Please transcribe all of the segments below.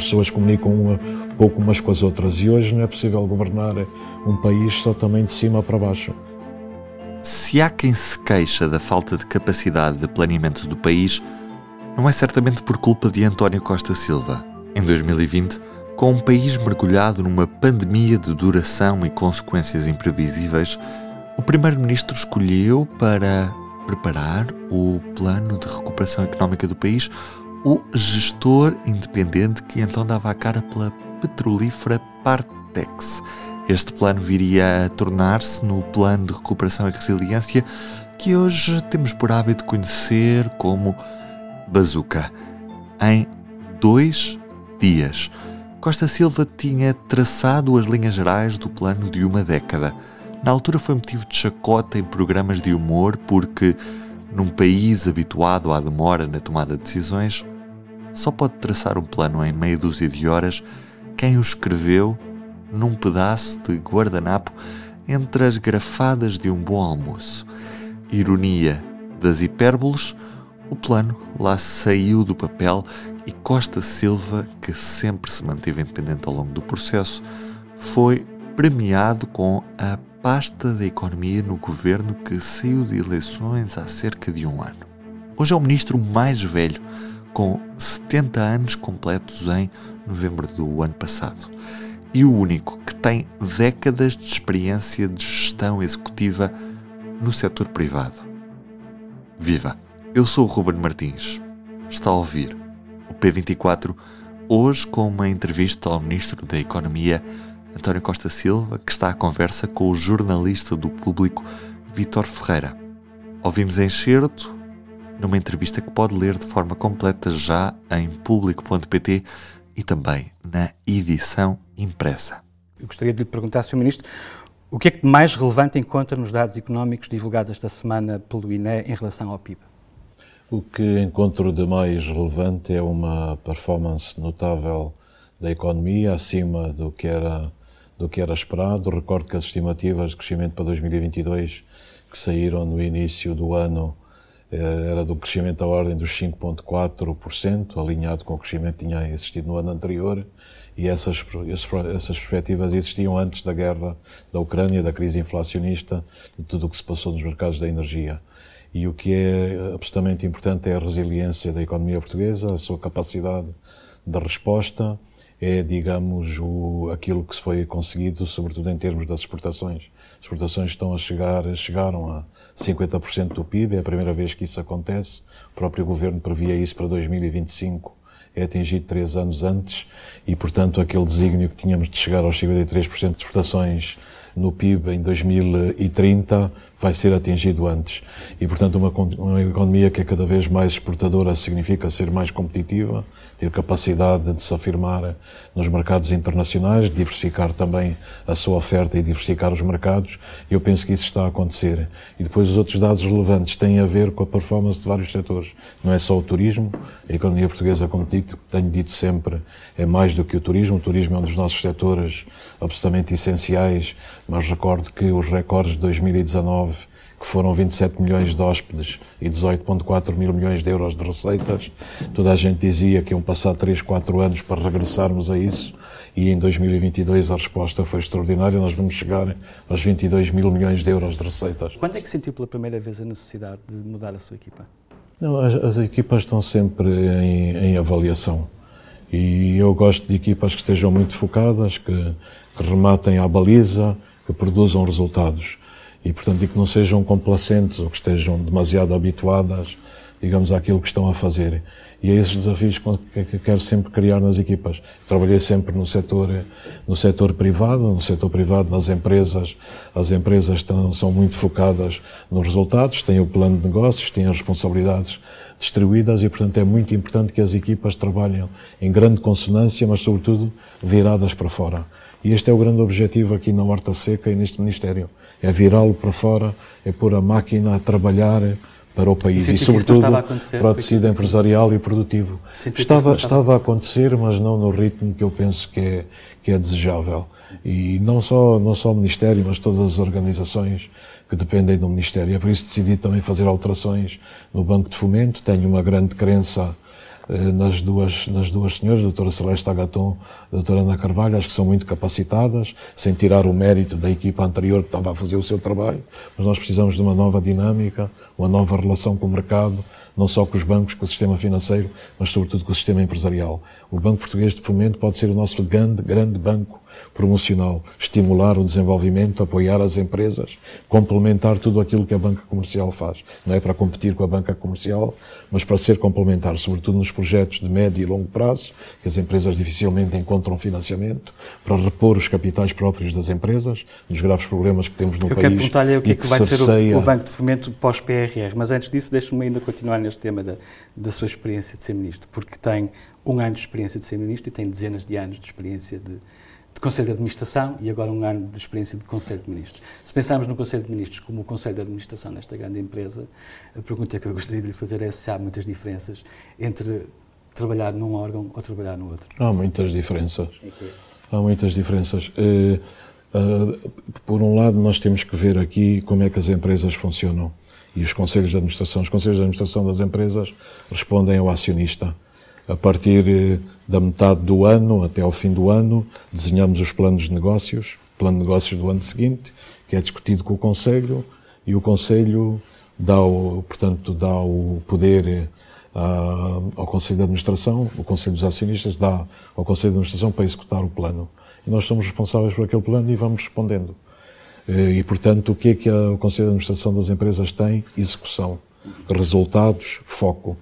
As pessoas comunicam um pouco umas com as outras e hoje não é possível governar um país só também de cima para baixo. Se há quem se queixa da falta de capacidade de planeamento do país, não é certamente por culpa de António Costa Silva. Em 2020, com um país mergulhado numa pandemia de duração e consequências imprevisíveis, o Primeiro-Ministro escolheu para preparar o plano de recuperação económica do país o gestor independente que então dava a cara pela petrolífera Partex. Este plano viria a tornar-se no Plano de Recuperação e Resiliência que hoje temos por hábito conhecer como Bazuca. Em dois dias, Costa Silva tinha traçado as linhas gerais do plano de uma década. Na altura foi motivo de chacota em programas de humor porque, num país habituado à demora na tomada de decisões, só pode traçar um plano em meia dúzia de horas quem o escreveu num pedaço de guardanapo entre as grafadas de um bom almoço. Ironia das hipérboles, o plano lá saiu do papel e Costa Silva, que sempre se manteve independente ao longo do processo, foi premiado com a pasta da economia no governo que saiu de eleições há cerca de um ano. Hoje é o ministro mais velho, com 70 anos completos em novembro do ano passado, e o único que tem décadas de experiência de gestão executiva no setor privado. Viva! Eu sou o Ruben Martins. Está a ouvir o P24, hoje com uma entrevista ao Ministro da Economia, António Costa Silva, que está à conversa com o jornalista do público, Vítor Ferreira. Ouvimos em certo numa entrevista que pode ler de forma completa já em público.pt e também na edição impressa. Eu gostaria de lhe perguntar, Sr. Ministro, o que é que mais relevante encontra nos dados económicos divulgados esta semana pelo INE em relação ao PIB? O que encontro de mais relevante é uma performance notável da economia, acima do que era, do que era esperado. Recordo que as estimativas de crescimento para 2022 que saíram no início do ano era do crescimento da ordem dos 5,4%, alinhado com o crescimento que tinha existido no ano anterior, e essas, essas perspectivas existiam antes da guerra da Ucrânia, da crise inflacionista, de tudo o que se passou nos mercados da energia. E o que é absolutamente importante é a resiliência da economia portuguesa, a sua capacidade de resposta, é, digamos, o, aquilo que se foi conseguido, sobretudo em termos das exportações. As exportações estão a chegar, chegaram a 50% do PIB, é a primeira vez que isso acontece. O próprio governo previa isso para 2025 é atingido três anos antes e, portanto, aquele desígnio que tínhamos de chegar aos 53% de exportações no PIB em 2030 vai ser atingido antes. E, portanto, uma, uma economia que é cada vez mais exportadora significa ser mais competitiva, ter capacidade de se afirmar nos mercados internacionais, diversificar também a sua oferta e diversificar os mercados. Eu penso que isso está a acontecer. E depois os outros dados relevantes têm a ver com a performance de vários setores. Não é só o turismo. A economia portuguesa, como tenho dito sempre, é mais do que o turismo. O turismo é um dos nossos setores absolutamente essenciais, mas recordo que os recordes de 2019 que foram 27 milhões de hóspedes e 18,4 mil milhões de euros de receitas. Toda a gente dizia que iam passar 3, 4 anos para regressarmos a isso e em 2022 a resposta foi extraordinária. Nós vamos chegar aos 22 mil milhões de euros de receitas. Quando é que sentiu pela primeira vez a necessidade de mudar a sua equipa? Não, as, as equipas estão sempre em, em, avaliação. E eu gosto de equipas que estejam muito focadas, que, que rematem à baliza, que produzam resultados e, portanto, e que não sejam complacentes ou que estejam demasiado habituadas, digamos, àquilo que estão a fazer. E é esses desafios que quero sempre criar nas equipas. Trabalhei sempre no setor, no setor privado, no setor privado, nas empresas. As empresas estão, são muito focadas nos resultados, têm o plano de negócios, têm as responsabilidades distribuídas e, portanto, é muito importante que as equipas trabalhem em grande consonância, mas, sobretudo, viradas para fora. E este é o grande objetivo aqui na Horta Seca e neste Ministério. É virá-lo para fora, é pôr a máquina a trabalhar para o país e, sobretudo, para o tecido empresarial e produtivo. Estava, estava a acontecer, mas não no ritmo que eu penso que é, que é desejável. E não só, não só o Ministério, mas todas as organizações que dependem do Ministério. É por isso que decidi também fazer alterações no Banco de Fomento. Tenho uma grande crença nas duas, nas duas senhoras, a doutora Celeste Agaton a doutora Ana Carvalho, acho que são muito capacitadas, sem tirar o mérito da equipa anterior que estava a fazer o seu trabalho, mas nós precisamos de uma nova dinâmica, uma nova relação com o mercado, não só com os bancos, com o sistema financeiro, mas sobretudo com o sistema empresarial. O Banco Português de Fomento pode ser o nosso grande, grande banco promocional, estimular o desenvolvimento, apoiar as empresas, complementar tudo aquilo que a banca comercial faz. Não é para competir com a banca comercial, mas para ser complementar, sobretudo nos projetos de médio e longo prazo, que as empresas dificilmente encontram financiamento, para repor os capitais próprios das empresas, dos graves problemas que temos no Eu país. Eu quero perguntar-lhe o que, é que, que vai cerceia... ser o, o, Banco de Fomento pós-PRR, mas antes disso, deixe-me ainda continuar neste tema da, da sua experiência de ser ministro, porque tem um ano de experiência de ser ministro e tem dezenas de anos de experiência de, de Conselho de Administração e agora um ano de experiência de Conselho de Ministros. Se pensarmos no Conselho de Ministros como o Conselho de Administração desta grande empresa, a pergunta que eu gostaria de lhe fazer é se há muitas diferenças entre trabalhar num órgão ou trabalhar no outro. Há muitas diferenças. Há muitas diferenças. Uh, uh, por um lado, nós temos que ver aqui como é que as empresas funcionam e os conselhos de administração. Os conselhos de administração das empresas respondem ao acionista. A partir eh, da metade do ano até ao fim do ano, desenhamos os planos de negócios, plano de negócios do ano seguinte, que é discutido com o Conselho, e o Conselho dá o, portanto, dá o poder eh, ao Conselho de Administração, o Conselho dos Acionistas dá ao Conselho de Administração para executar o plano. E nós somos responsáveis por aquele plano e vamos respondendo. Eh, e, portanto, o que é que o Conselho de Administração das empresas tem? Execução. Resultados, foco.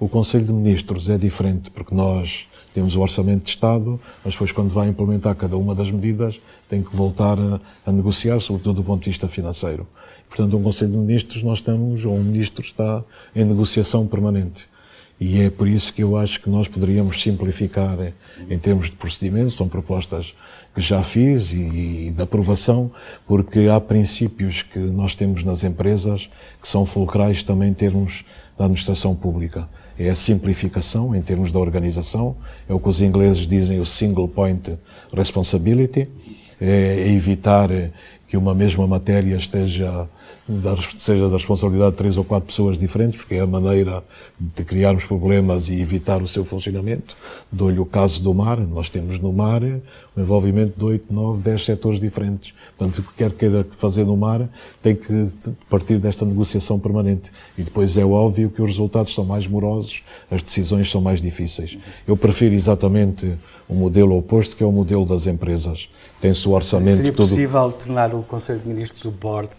O Conselho de Ministros é diferente, porque nós temos o Orçamento de Estado, mas depois, quando vai implementar cada uma das medidas, tem que voltar a, a negociar, sobretudo do ponto de vista financeiro. Portanto, um Conselho de Ministros, nós estamos, ou um Ministro está em negociação permanente. E é por isso que eu acho que nós poderíamos simplificar em termos de procedimentos, são propostas que já fiz e, e de aprovação, porque há princípios que nós temos nas empresas que são fulcrais também em termos da administração pública. É a simplificação em termos da organização, é o que os ingleses dizem o single point responsibility, é evitar que uma mesma matéria esteja seja da responsabilidade de três ou quatro pessoas diferentes, porque é a maneira de criarmos problemas e evitar o seu funcionamento. Dou-lhe o caso do mar. Nós temos no mar o envolvimento de oito, nove, dez setores diferentes. Portanto, o que quer queira fazer no mar tem que partir desta negociação permanente. E depois é óbvio que os resultados são mais morosos, as decisões são mais difíceis. Eu prefiro exatamente o modelo oposto, que é o modelo das empresas. Tem-se o orçamento Seria todo... possível tornar o Conselho de Ministros o board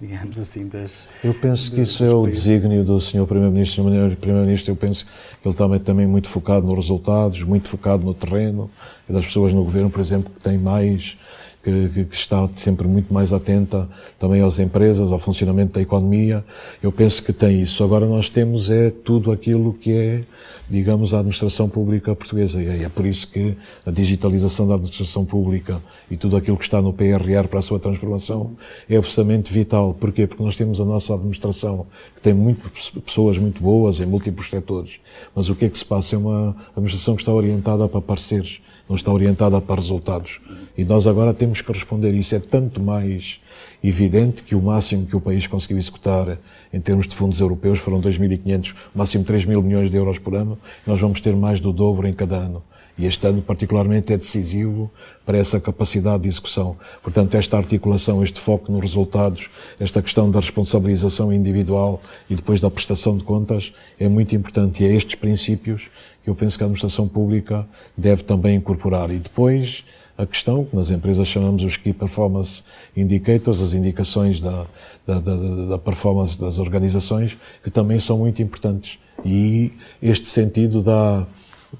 digamos assim, das. Eu penso que isso é o desígnio do Sr. Primeiro-Ministro. O Primeiro-Ministro, eu penso que ele também também muito focado nos resultados, muito focado no terreno, e das pessoas no governo, por exemplo, que têm mais que, que, está sempre muito mais atenta também às empresas, ao funcionamento da economia. Eu penso que tem isso. Agora nós temos é tudo aquilo que é, digamos, a administração pública portuguesa. E é por isso que a digitalização da administração pública e tudo aquilo que está no PRR para a sua transformação é absolutamente vital. Porquê? Porque nós temos a nossa administração que tem muito, pessoas muito boas em múltiplos setores. Mas o que é que se passa? É uma administração que está orientada para parceiros, não está orientada para resultados. E nós agora temos que responder. Isso é tanto mais evidente que o máximo que o país conseguiu executar em termos de fundos europeus foram 2.500, máximo 3 mil milhões de euros por ano. Nós vamos ter mais do dobro em cada ano. E este ano, particularmente, é decisivo para essa capacidade de execução. Portanto, esta articulação, este foco nos resultados, esta questão da responsabilização individual e depois da prestação de contas é muito importante. E é estes princípios que eu penso que a administração pública deve também incorporar. E depois, a questão que nas empresas chamamos os Key Performance Indicators, as indicações da, da, da, da performance das organizações, que também são muito importantes. E este sentido dá,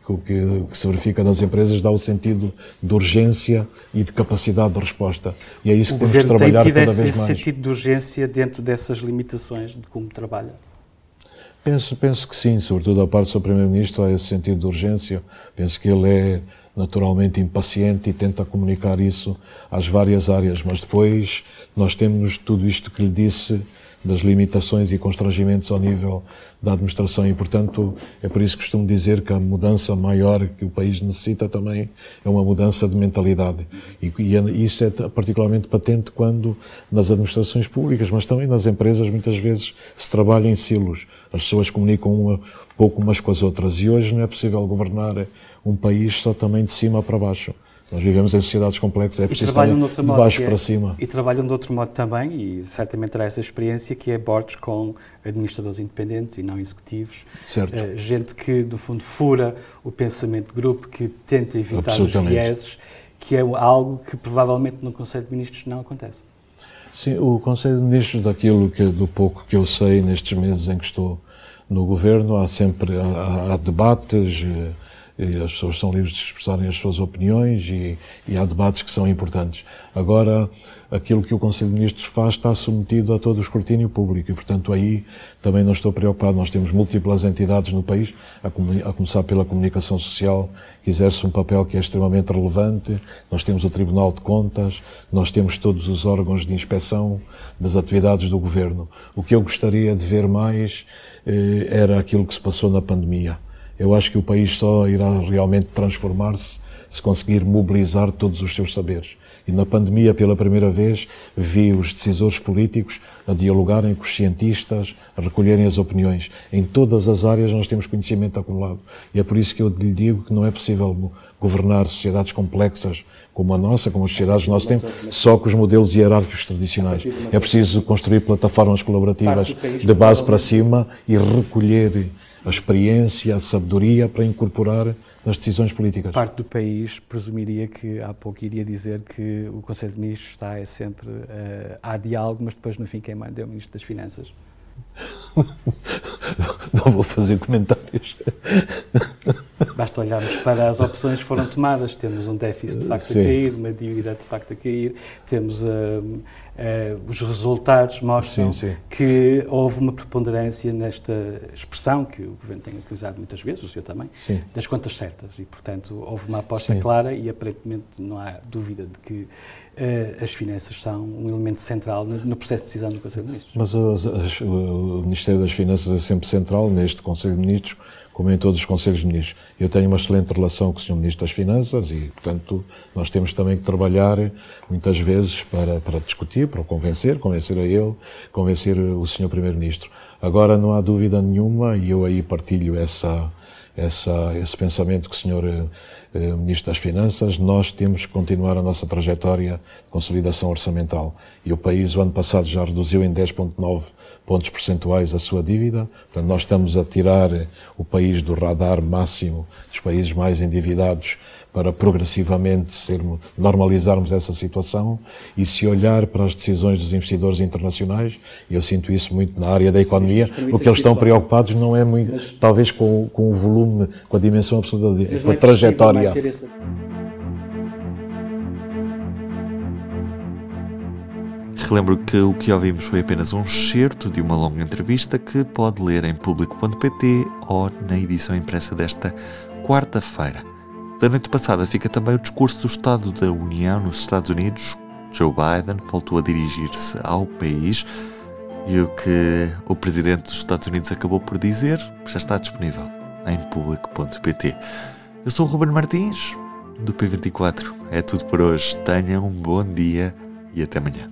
o que, que, se verifica nas empresas dá o sentido de urgência e de capacidade de resposta. E é isso que o temos que trabalhar cada vez mais. Esse sentido de urgência dentro dessas limitações de como trabalha? Penso, penso que sim, sobretudo a parte do Sr. Primeiro-Ministro há esse sentido de urgência. Penso que ele é naturalmente impaciente e tenta comunicar isso às várias áreas, mas depois nós temos tudo isto que lhe disse, das limitações e constrangimentos ao nível da administração e, portanto, é por isso que costumo dizer que a mudança maior que o país necessita também é uma mudança de mentalidade. E, e é, isso é particularmente patente quando nas administrações públicas, mas também nas empresas, muitas vezes se trabalha em silos. As pessoas comunicam uma, pouco umas com as outras e hoje não é possível governar um país só também de cima para baixo. Nós vivemos em sociedades complexas, é preciso estar de baixo é, para cima. E trabalham de outro modo também, e certamente terá essa experiência, que é boards com administradores independentes e não executivos. Certo. Uh, gente que, do fundo, fura o pensamento de grupo, que tenta evitar os vieses, que é algo que provavelmente no Conselho de Ministros não acontece. Sim, o Conselho de Ministros, daquilo que, do pouco que eu sei nestes meses em que estou no Governo, há sempre há, há debates, eh, as pessoas são livres de expressarem as suas opiniões e, e, há debates que são importantes. Agora, aquilo que o Conselho de Ministros faz está submetido a todo o escrutínio público e, portanto, aí também não estou preocupado. Nós temos múltiplas entidades no país, a, a começar pela comunicação social, que exerce um papel que é extremamente relevante. Nós temos o Tribunal de Contas, nós temos todos os órgãos de inspeção das atividades do Governo. O que eu gostaria de ver mais eh, era aquilo que se passou na pandemia eu acho que o país só irá realmente transformar-se se conseguir mobilizar todos os seus saberes. E na pandemia, pela primeira vez, vi os decisores políticos a dialogarem com os cientistas, a recolherem as opiniões. Em todas as áreas nós temos conhecimento acumulado. E é por isso que eu lhe digo que não é possível governar sociedades complexas como a nossa, como as sociedades do nosso tempo, só com os modelos hierárquicos tradicionais. É preciso construir plataformas colaborativas de base para cima e recolher a experiência, a sabedoria para incorporar nas decisões políticas. Parte do país presumiria que há pouco iria dizer que o Conselho de Ministros está é sempre uh, há diálogo, mas depois no fim quem manda é o Ministro das Finanças. Não vou fazer comentários. Olharmos para as opções que foram tomadas. Temos um déficit de facto Sim. a cair, uma dívida de facto a cair, temos uh, uh, os resultados mostram sim, sim. que houve uma preponderância nesta expressão que o Governo tem utilizado muitas vezes, o senhor também, sim. das contas certas. E, portanto, houve uma aposta clara e aparentemente não há dúvida de que as finanças são um elemento central no, processo de decisão do Conselho de Ministros. Mas as, as, o Ministério das Finanças é sempre central neste Conselho de Ministros, como em todos os Conselhos de Ministros. Eu tenho uma excelente relação com o Sr. Ministro das Finanças e, portanto, nós temos também que trabalhar muitas vezes para, para discutir, para convencer, convencer a ele, convencer o Sr. Primeiro-Ministro. Agora, não há dúvida nenhuma, e eu aí partilho essa, essa, esse pensamento que o Sr. Eh, Ministro das Finanças, nós temos que continuar a nossa trajetória de consolidação orçamental. E o país, o ano passado, já reduziu em 10,9 pontos percentuais a sua dívida. Portanto, nós estamos a tirar o país do radar máximo dos países mais endividados para progressivamente sermos, normalizarmos essa situação e se olhar para as decisões dos investidores internacionais, e eu sinto isso muito na área da economia, o que eles estão preocupados não é muito, talvez com, com o volume, com a dimensão absoluta, com a é trajetória. Relembro que o que ouvimos foi apenas um excerto de uma longa entrevista que pode ler em público.pt ou na edição impressa desta quarta-feira. Da noite passada fica também o discurso do Estado da União nos Estados Unidos. Joe Biden voltou a dirigir-se ao país e o que o presidente dos Estados Unidos acabou por dizer já está disponível em público.pt. Eu sou o Ruben Martins, do P24. É tudo por hoje. Tenham um bom dia e até amanhã.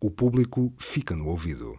O público fica no ouvido.